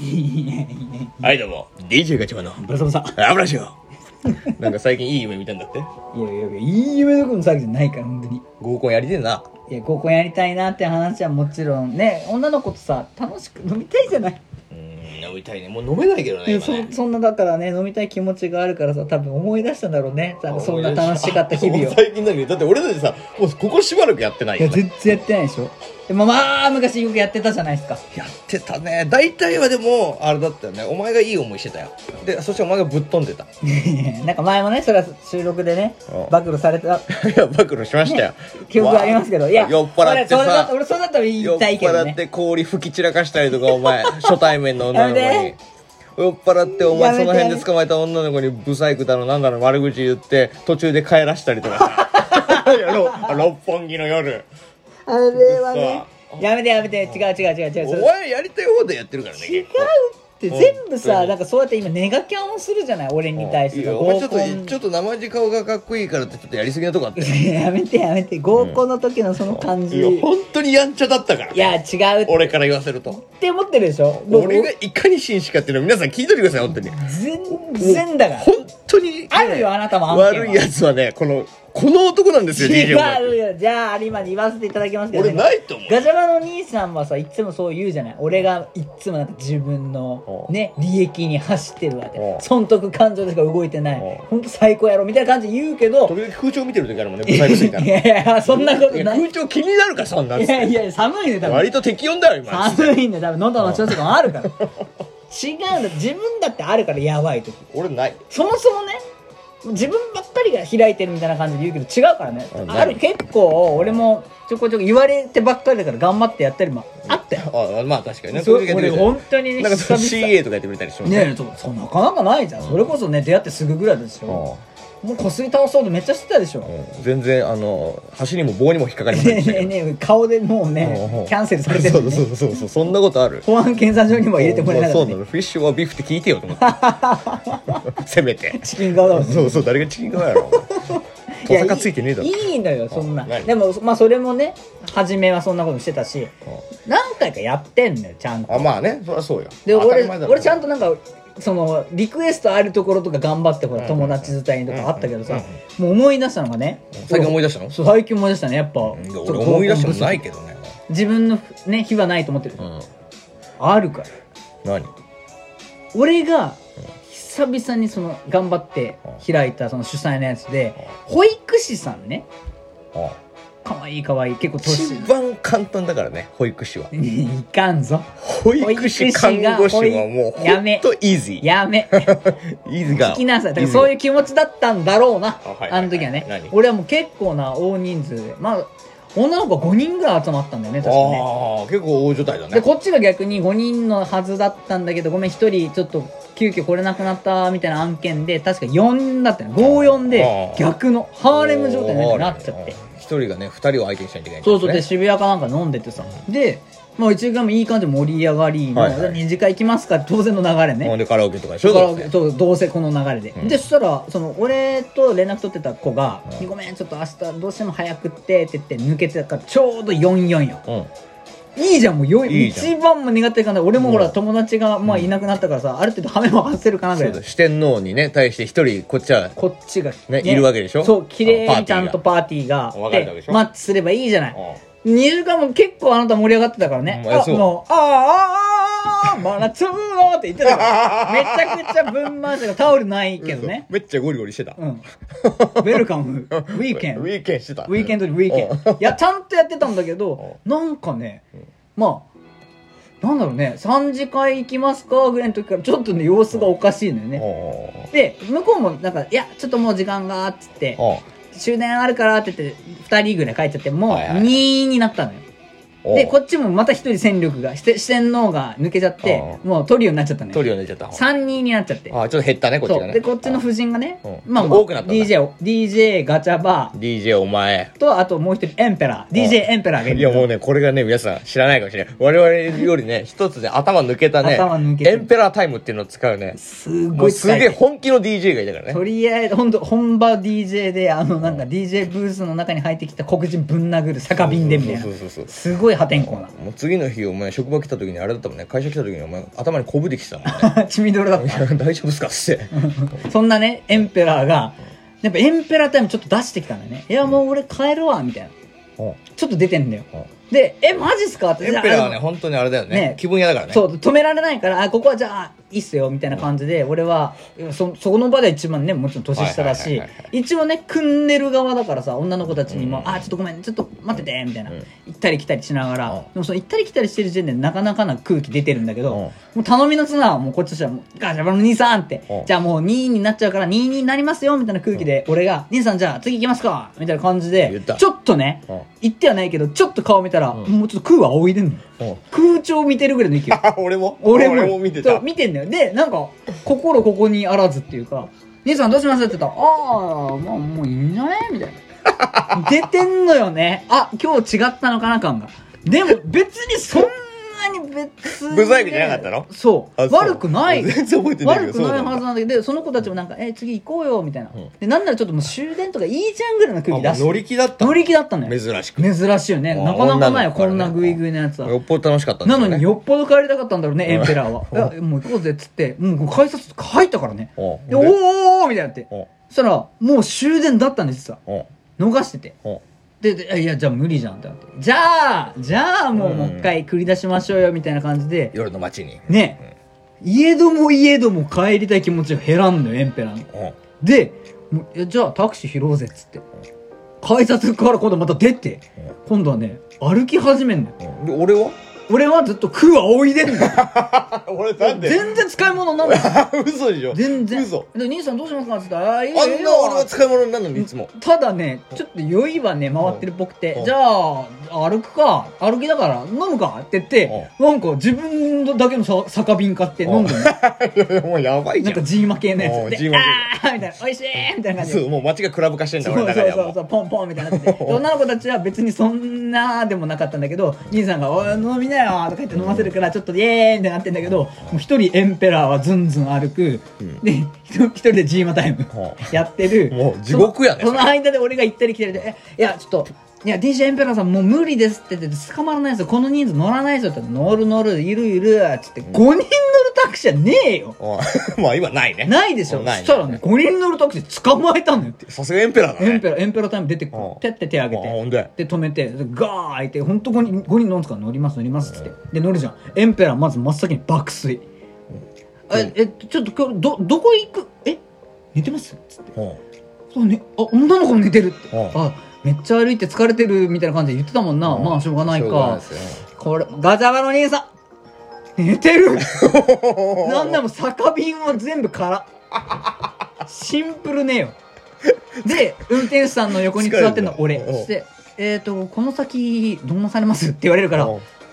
いやいやはいどうも。DJ ガチャマンの。ブラサブさアブラシオなんか最近いい夢見たんだって？いやいやいやいい夢どころの騒ぎじゃないから本当に。合コンやりてえな。いや合コンやりたいなって話はもちろんね女の子とさ楽しく飲みたいじゃない。うん飲みたいね。もう飲めないけどね今ね。そんなだからね飲みたい気持ちがあるからさ多分思い出したんだろうね。そんな楽しかった日々を。最近だけどだって俺たちさもうここしばらくやってないいやよね全然やってないでしょでもまあ昔よくやってたじゃないですか。やってたね。大体はでもあれだったよね。お前がいい思いしてたよ。でそしてお前がぶっ飛んでた。いなんか前もねそれは収録でねうん。暴露された。や暴露しましたよ。記憶ありますけど。いや酔っ払って俺それださ俺それだったら言酔っいたいけどね。払って氷吹き散らかしたりとかお前 初対面の女の子に。酔っ払ってお前その辺で捕まえた女の子にブサイクだのなんだの悪口言って途中で帰らしたりとか 六本木の夜あれはね。さ。やめてやめて。違う違う違う違う。それお前やりたい方でやってるからね違う結構。って全部さなんかそうやって今ネガキャンをするじゃない？俺に対して。いやお前ちょっとちょっと生地顔がかっこいいからってちょっとやりすぎなとこあって やめてやめて。合コンの時のその感じ、本当にやんちゃだったから。いや違うっ俺から言わせると。て思ってるでしょ？もう俺がいかに紳士かっていうのを皆さん聞いといてください本当に。全然だから。本当にあるよあなたも案件は。悪いやつはねこのこの男なんですよ違うよ。じゃあ有馬に言わせていただきますけど、俺ないと思う。ガチャバの兄さんはさいつもそう言うじゃない？俺がいつもなんか自分のう。んね利益に走ってるわってう。ん損得感情でしか動いてない。う。んほんと最高やろみたいな感じで言うけど時々空調見てる時あるもんねブサイクすぎたらいやいやそんなことない。空調気になるかそんなんいやいや寒いね多分。割と適温だよ今。寒いね多分。喉の調子とかもあるから。違うんだ。自分だってあるからやばい時。俺ない。そもそもね自分ばっかりが開いてるみたいな感じで言うけど違うからね。あある結構俺もちょこちょこ言われてばっかりだから頑張ってやったりもあったよあまあ確かにね。そういう俺本当にねなんか CA とかやってくれたりしますね。えそうそうなかなかないじゃん。それこそね出会ってすぐぐらいですよもうこすり倒そうとめっちゃしてたでしょ。うん。全然あの橋にも棒にも引っかかりませんし。たけどえねえねえ顔でもうねキャンセルされてるそうそうそうそうそんなことある。保安検査場にも入れてもらえなかったね。そうなのフィッシュはビーフって聞いてよと思って。せめて。チキン顔だもんね。そうそう誰がチキン側やろいや小坂ついてねえだろ。いいいのよそんな。何？でもまあそれもね初めはそんなことしてたし何回かやってんのよちゃんと。あまあね。そりゃそうよ。で俺俺ちゃんとなんかそのリクエストあるところとか頑張ってほら友達伝いとかあったけどさもう思い出したのがね最近思い出したの？最近思い出したねやっぱ。俺思い出してもないけどね。自分のね日はないと思ってる。うん。あるから。何？俺が久々にその頑張って開いたその主催のやつで保育士さんねあかわいいかわい。い結構年。一番簡単だからね保育士は。いかんぞ。保育士看護師はもうほやめんとイージーやめ。イージーが聞きなさい。だからそういう気持ちだったんだろうな。あはいはい。あの時はね。何？俺はもう結構な大人数で。まあ女の子5人ぐらい集まったんだよね確かね。ああ結構大所帯だね。でこっちが逆に5人のはずだったんだけどごめん1人ちょっと急遽来れなくなったみたいな案件で確か4だったの54で逆のハーレム状態になっちゃって。一人がね二人を相手にしないといけないそうそうで渋谷かなんか飲んでてさ。でまあうちがもういい感じで盛り上がりのはいはい。二次会行きますか当然の流れね。ほんでカラオケとかでしょ？カラオどうせケそうどうせこの流れで、うん。でそしたらその俺と連絡取ってた子が「うんごめんちょっと明日どうしても早くって」って言って抜けてたからちょうど44よ。うん。いいじゃんもう一番も苦手かな。俺もほらうん。友達がまあいなくなったからさ、ある程度ハメも外せるかなぐらい四天王にね対して一人こっちはこっちが、ねいるわけでしょ？そう綺麗にちゃんとパーティーが分かでしょ？マッチすればいいじゃないう2時間も結構あなた盛り上がってたからね。あ、もう、あーあーあー、真夏のって言ってたから。めちゃくちゃぶん回したからタオルないけどね。めっちゃゴリゴリしてたうん。ウェルカム、ウィーケンウ。ィーケンしてたウィーケンドにウィーケン。いや、ちゃんとやってたんだけど、なんかね、まあ、なんだろうね、3次会行きますかぐらいの時からちょっとね、様子がおかしいのよね。で、向こうもなんか、いや、ちょっともう時間が、っつって、終電あるからって言って、2人ぐらい帰っちゃって、もうはいはい2になったのよ。で、こっちもまた一人戦力が、して四天王が抜けちゃって、もうトリオになっちゃったね。トリオに出ちゃった。3人になっちゃって。あちょっと減ったねこっちがね。で、こっちの夫人がねうん、まあ、多くなった DJ を、DJ ガチャバ DJ お前。ーと、あともう一人エンペラー、DJ エンペラーがいる。いやもうねこれがね皆さん知らないかもしれない。我々よりね一つで頭抜けたね頭抜けてエンペラータイムっていうのを使うね。すもごいうすげえ本気の DJ がいたからね。とりあえず、ほんと、本場 DJ で、あの、なんか DJ ブースの中に入ってきた黒人ぶん殴る酒瓶でみたいな。そう。そうそうそう。すごいごい破天荒な。もう次の日お前職場来た時にあれだったもんね会社来た時にお前頭にこぶできてたもんね血みどろだった。大丈夫っすかっつって そんなね、エンペラーが、やっぱエンペラータイムちょっと出してきたんだよね。いや、もう俺帰るわ、みたいな。うんちょっと出てんだようん。で、え、マジっすかって。エンペラーはね本当にあれだよねね気分屋だからねそう、止められないから、あ、ここはじゃあ、いいっすよ、みたいな感じで、俺は、そ、そこの場で一番ね、もちろん年下だし一応ね、組んでる側だからさ、女の子たちにも、うん。あ、ちょっとごめん、ちょっと待ってて、みたいな。うん。行ったり来たりしながら、うん。でもその行ったり来たりしてる時点でなかなかな空気出てるんだけど、うん。もう頼みの綱はもうこっちとしてはもう、ガチャバの兄さんって、うん。じゃあもう2位になっちゃうから2位になりますよ、みたいな空気で、俺が、兄さんじゃあ次行きますかみたいな感じでちょっとね、うん。言ってはないけど、ちょっと顔見たら、ん。もうちょっと空は仰いでんの。うん空調見てるぐらいの勢い。俺も？俺も。そ見てた。う見てんだよ。でなんか心ここにあらずっていうか「兄さんどうします?」って言ったら「ああまあもういいんじゃね?」みたいな。出てんのよね。あ今日違ったのかな感が。でも別にそんなに別にブサイクじゃなかったの？そう。悪くない。全然覚えてない悪くないはずなんだけどでその子たちもなんか「え次行こうよ」みたいな、ん。でなんならちょっともう終電とかいいじゃんぐらいの空気出してあもう乗り気だった乗り気だったのよ。珍しく。珍しいよね。あなかなかないよこんなグイグイのやつは。よっぽど楽しかったなのによっぽど帰りたかったんだろうね、エンペラーは。いやもう行こうぜっつって、もう改札入ったからね。おおーみたいになって。そしたら、もう終電だったんです実は。逃してて。で、でいや、じゃあ無理じゃんってなって。じゃあ、じゃあもううん。もう一回繰り出しましょうよみたいな感じで、夜の街に。ね、家ども家ども帰りたい気持ちが減らんのよ、エンペラーの。で、もういやじゃあタクシー拾おうぜっつって。改札から今度また出て、今度はね、歩き始めんのよ。で俺は？俺はずっと空は仰いでんのよ。俺なん全然使い物になんない。嘘でしょ？全然。嘘。で、兄さんどうしますか？って言ったら、ああ、いいよあんな俺は使い物になるのにいつも。ただね、ちょっと酔いはね、回ってるっぽくてう、ん。じゃあ、歩くか、歩きだから飲むか？って言って、なんか自分だけのさ酒瓶買って飲んでるの。もう やばいじゃん。なんかジーマ系のやつ。で、ジーマ系。あーみたいな、美味しいみたいな感じで。そうもう街がクラブ化してんだそう俺の中でそうそうそう、ポンポンみたいにな女の子たちは別にそんなでもなかったんだけど、兄さんが、おい、飲みなよとか言って飲ませるから、ちょっとイエーイってなってんだけど、もう一人エンペラーはズンズン歩く。で、一人一人でジーマタイムはやってる。もう地獄やねそのその間で俺が行ったり来たりで、え、いや、ちょっと、いや、DJ エンペラーさんもう無理ですって言って、捕まらないですよ。この人数乗らないですよって乗る乗る、いるいる、つって、5人乗るタクシーはねえよ。まあ今ないねないでしょ。そないしたらね、5人乗るタクシー捕まえたのよ。さすがエンペラーだねエンペラー、エンペラータイム出てくるうん。てって手挙げて。で、止めて、でガー開いて、ほんと5人、5人乗るんですか？ら乗ります乗りますっつって。で、乗るじゃん。エンペラーまず真っ先に爆睡。え、え、ちょっと今日、ど、どこ行く？え？寝てます？つって。そうね、あ、女の子も寝てるって。うんあ、めっちゃ歩いて疲れてるみたいな感じで言ってたもんな。まあ、しょうがないか。これ、ガチャバの兄さん。寝てる。なんだも酒瓶は全部空。シンプルねえよ。で、運転手さんの横に座ってんの俺。して、えっ、と、この先、どんなされます？って言われるから、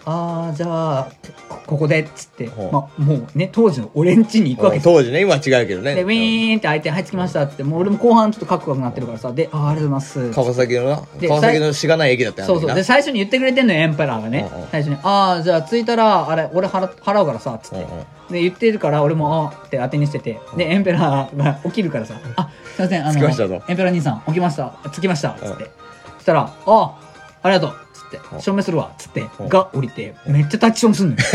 うんあー、じゃあ、こここで、っつって、うんまあ、もうね、当時の俺ん家に行くわけ当時ね今は違うけどねで、ウィーンって開いて、はい、着きましたっつって、もう俺も後半ちょっとカクカクなってるからさ、で、あー、ありがとうございます。川崎のなで川崎のしがない駅だったよそうそう。で、最初に言ってくれてんのよ、エンペラーがね。最初に、ああ、じゃあ着いたら、あれ、俺払払うからさ、つって。で、言ってるから、俺も、あーって当てにしてて。で、エンペラーが起きるからさ、あ、すいません、あの、エンペラー兄さん、起きました。着きました。つうんって。そしたら、ああ、ありがとう。つって、う。ん証明するわ。つって、う。んが降りて、めっちゃタッチションすんのよ。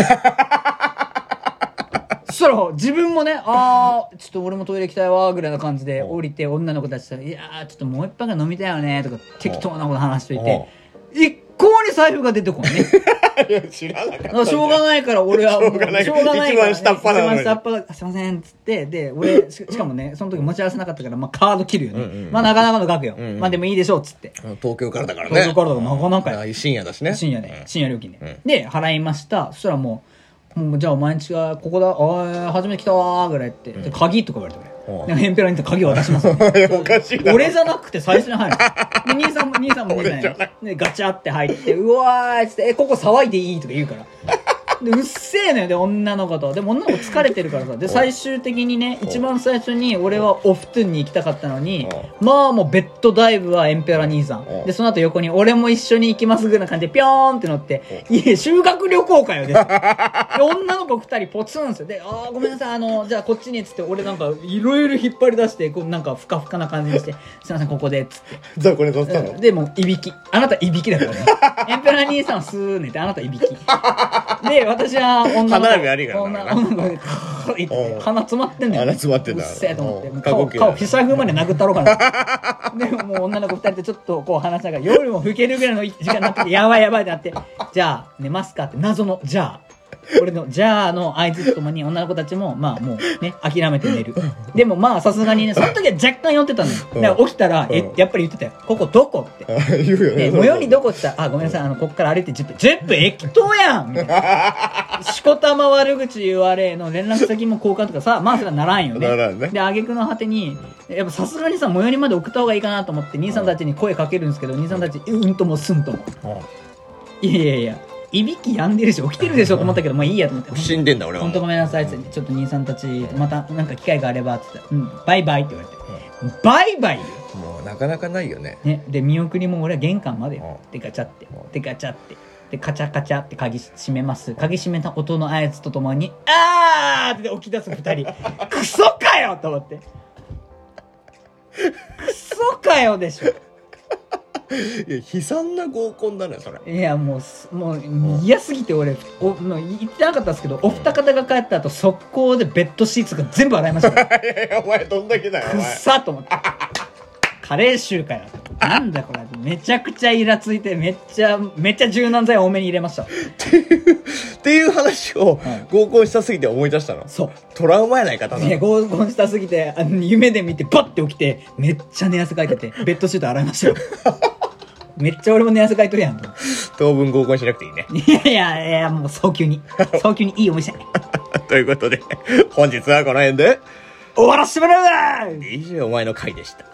そしたら、自分もね、あー、ちょっと俺もトイレ行きたいわ、ぐらいな感じでう。ん降りて、女の子たちと、いやー、ちょっともう一杯が飲みたいよね、とか、適当なこと話しといて、一向に財布が出てこんね。いや知らなかったしょうがないから俺はもうしょうがないから、一番下っ端なのに。一番下っ端がすいません。っつって。で俺ししかもねその時持ち合わせなかったから、まあ、カード切るよね、うんうんまあなかなかの額よ、うんうん。まあでもいいでしょう。っつって。うん東京からだからね。東京からだからなかなかよああいう深夜だしね。深夜ね、深夜料金で、うん。で払いました。そしたらもうもうじゃあお前んちがここだ。おい初めて来たわーぐらいって、で鍵とか言われてうん。俺でエンペラーに鍵渡します。よねおかしい俺じゃなくて最初に入る。で、兄さんも、兄さんも兄さん。や俺じゃないで、ガチャって入って、うわーっつって、え、ここ騒いでいいとか言うから。で、うっせえのよ、で、女の子と。でも女の子疲れてるからさ。で、最終的にね、一番最初に俺はオフトゥンに行きたかったのに、まあもうべっトダイブはエンペラ兄さん。うんで、その後横に俺も一緒に行きますぐらいな感じで、ぴょーんって乗って、いえ、修学旅行かよ、です。で、女の子二人ポツンですよ。で、あーごめんなさい、あの、じゃあこっちにっつって、俺なんか、いろいろ引っ張り出して、こう、なんか、ふかふかな感じにして、すいません、ここで、つって。雑魚寝させたの？で、もう、いびき。あなたいびきだからね。エンペラー兄さんはスー寝て、あなたいびき。で、私は女の子。歯並び悪いからな女女の子鼻詰まってんだよ。鼻詰まってんだうっせえと思って。うん顔、過呼顔、ひしゃぐまで殴ったろうかな。でももう女の子二人でちょっとこう話しながら、夜も更けるぐらいの時間になってて、やばいやばいってなって、じゃあ、寝ますかって、謎の、じゃあ。俺の、じゃあの合図とともに女の子たちも、まあもうね、諦めて寝る。でもまあさすがにね、その時は若干酔ってたのよ。だから起きたら、えうん、やっぱり言ってたよ。ここどこって。あ言うよねで、最寄りどこって言ったら、あ、ごめんなさい、あの、こっから歩いて10分。10分駅頭やんみたいな。しこたま悪口言われの連絡先も交換とかさ、まあそれはならんよね。ならんねで、挙句の果てに、やっぱさすがにさ、最寄りまで送った方がいいかなと思って、兄さんたちに声かけるんですけど、兄さんたち、うんともすんとも。いやいやいや、いびき止んでるし、起きてるでしょと思ったけど、まあいいやと思って。死んでんだ俺は。本当ごめんなさいって。ちょっと兄さんたちまたなんか機会があればって。言ったら「うん。バイバイ」って言われて「バイバイよ」もうなかなかないよね。ね、で見送りも俺は玄関までよ。うでガチャって。うん。でガチャって。でカチャカチャって鍵閉めます。鍵閉めた音の合図とともに「あー!」って起き出す二人。クソかよと思って。クソかよでしょいや悲惨な合コンだねそれいやもうすもう嫌すぎて俺おもう言ってなかったんですけどお二方が帰った後速攻でベッドシーツが全部洗いましたよ いやいやお前どんだけだよおくっ前さと思って。カレー臭かよ。なんだこれ。めちゃくちゃイラついて、めっちゃ、めっちゃ柔軟剤多めに入れました。っていう話をはい合コンしたすぎて思い出したの？そう。トラウマやないかただいや、合コンしたすぎて、あの夢で見て、バッて起きて、めっちゃ寝汗かいてて、ベッドシート洗いましたよ。めっちゃ俺も寝汗かいとるやんと。当分合コンしなくていいねいやいやいや、もう早急に。早急にいいお店。ということで本日はこの辺で終わらせてもらうわ以上お前の回でした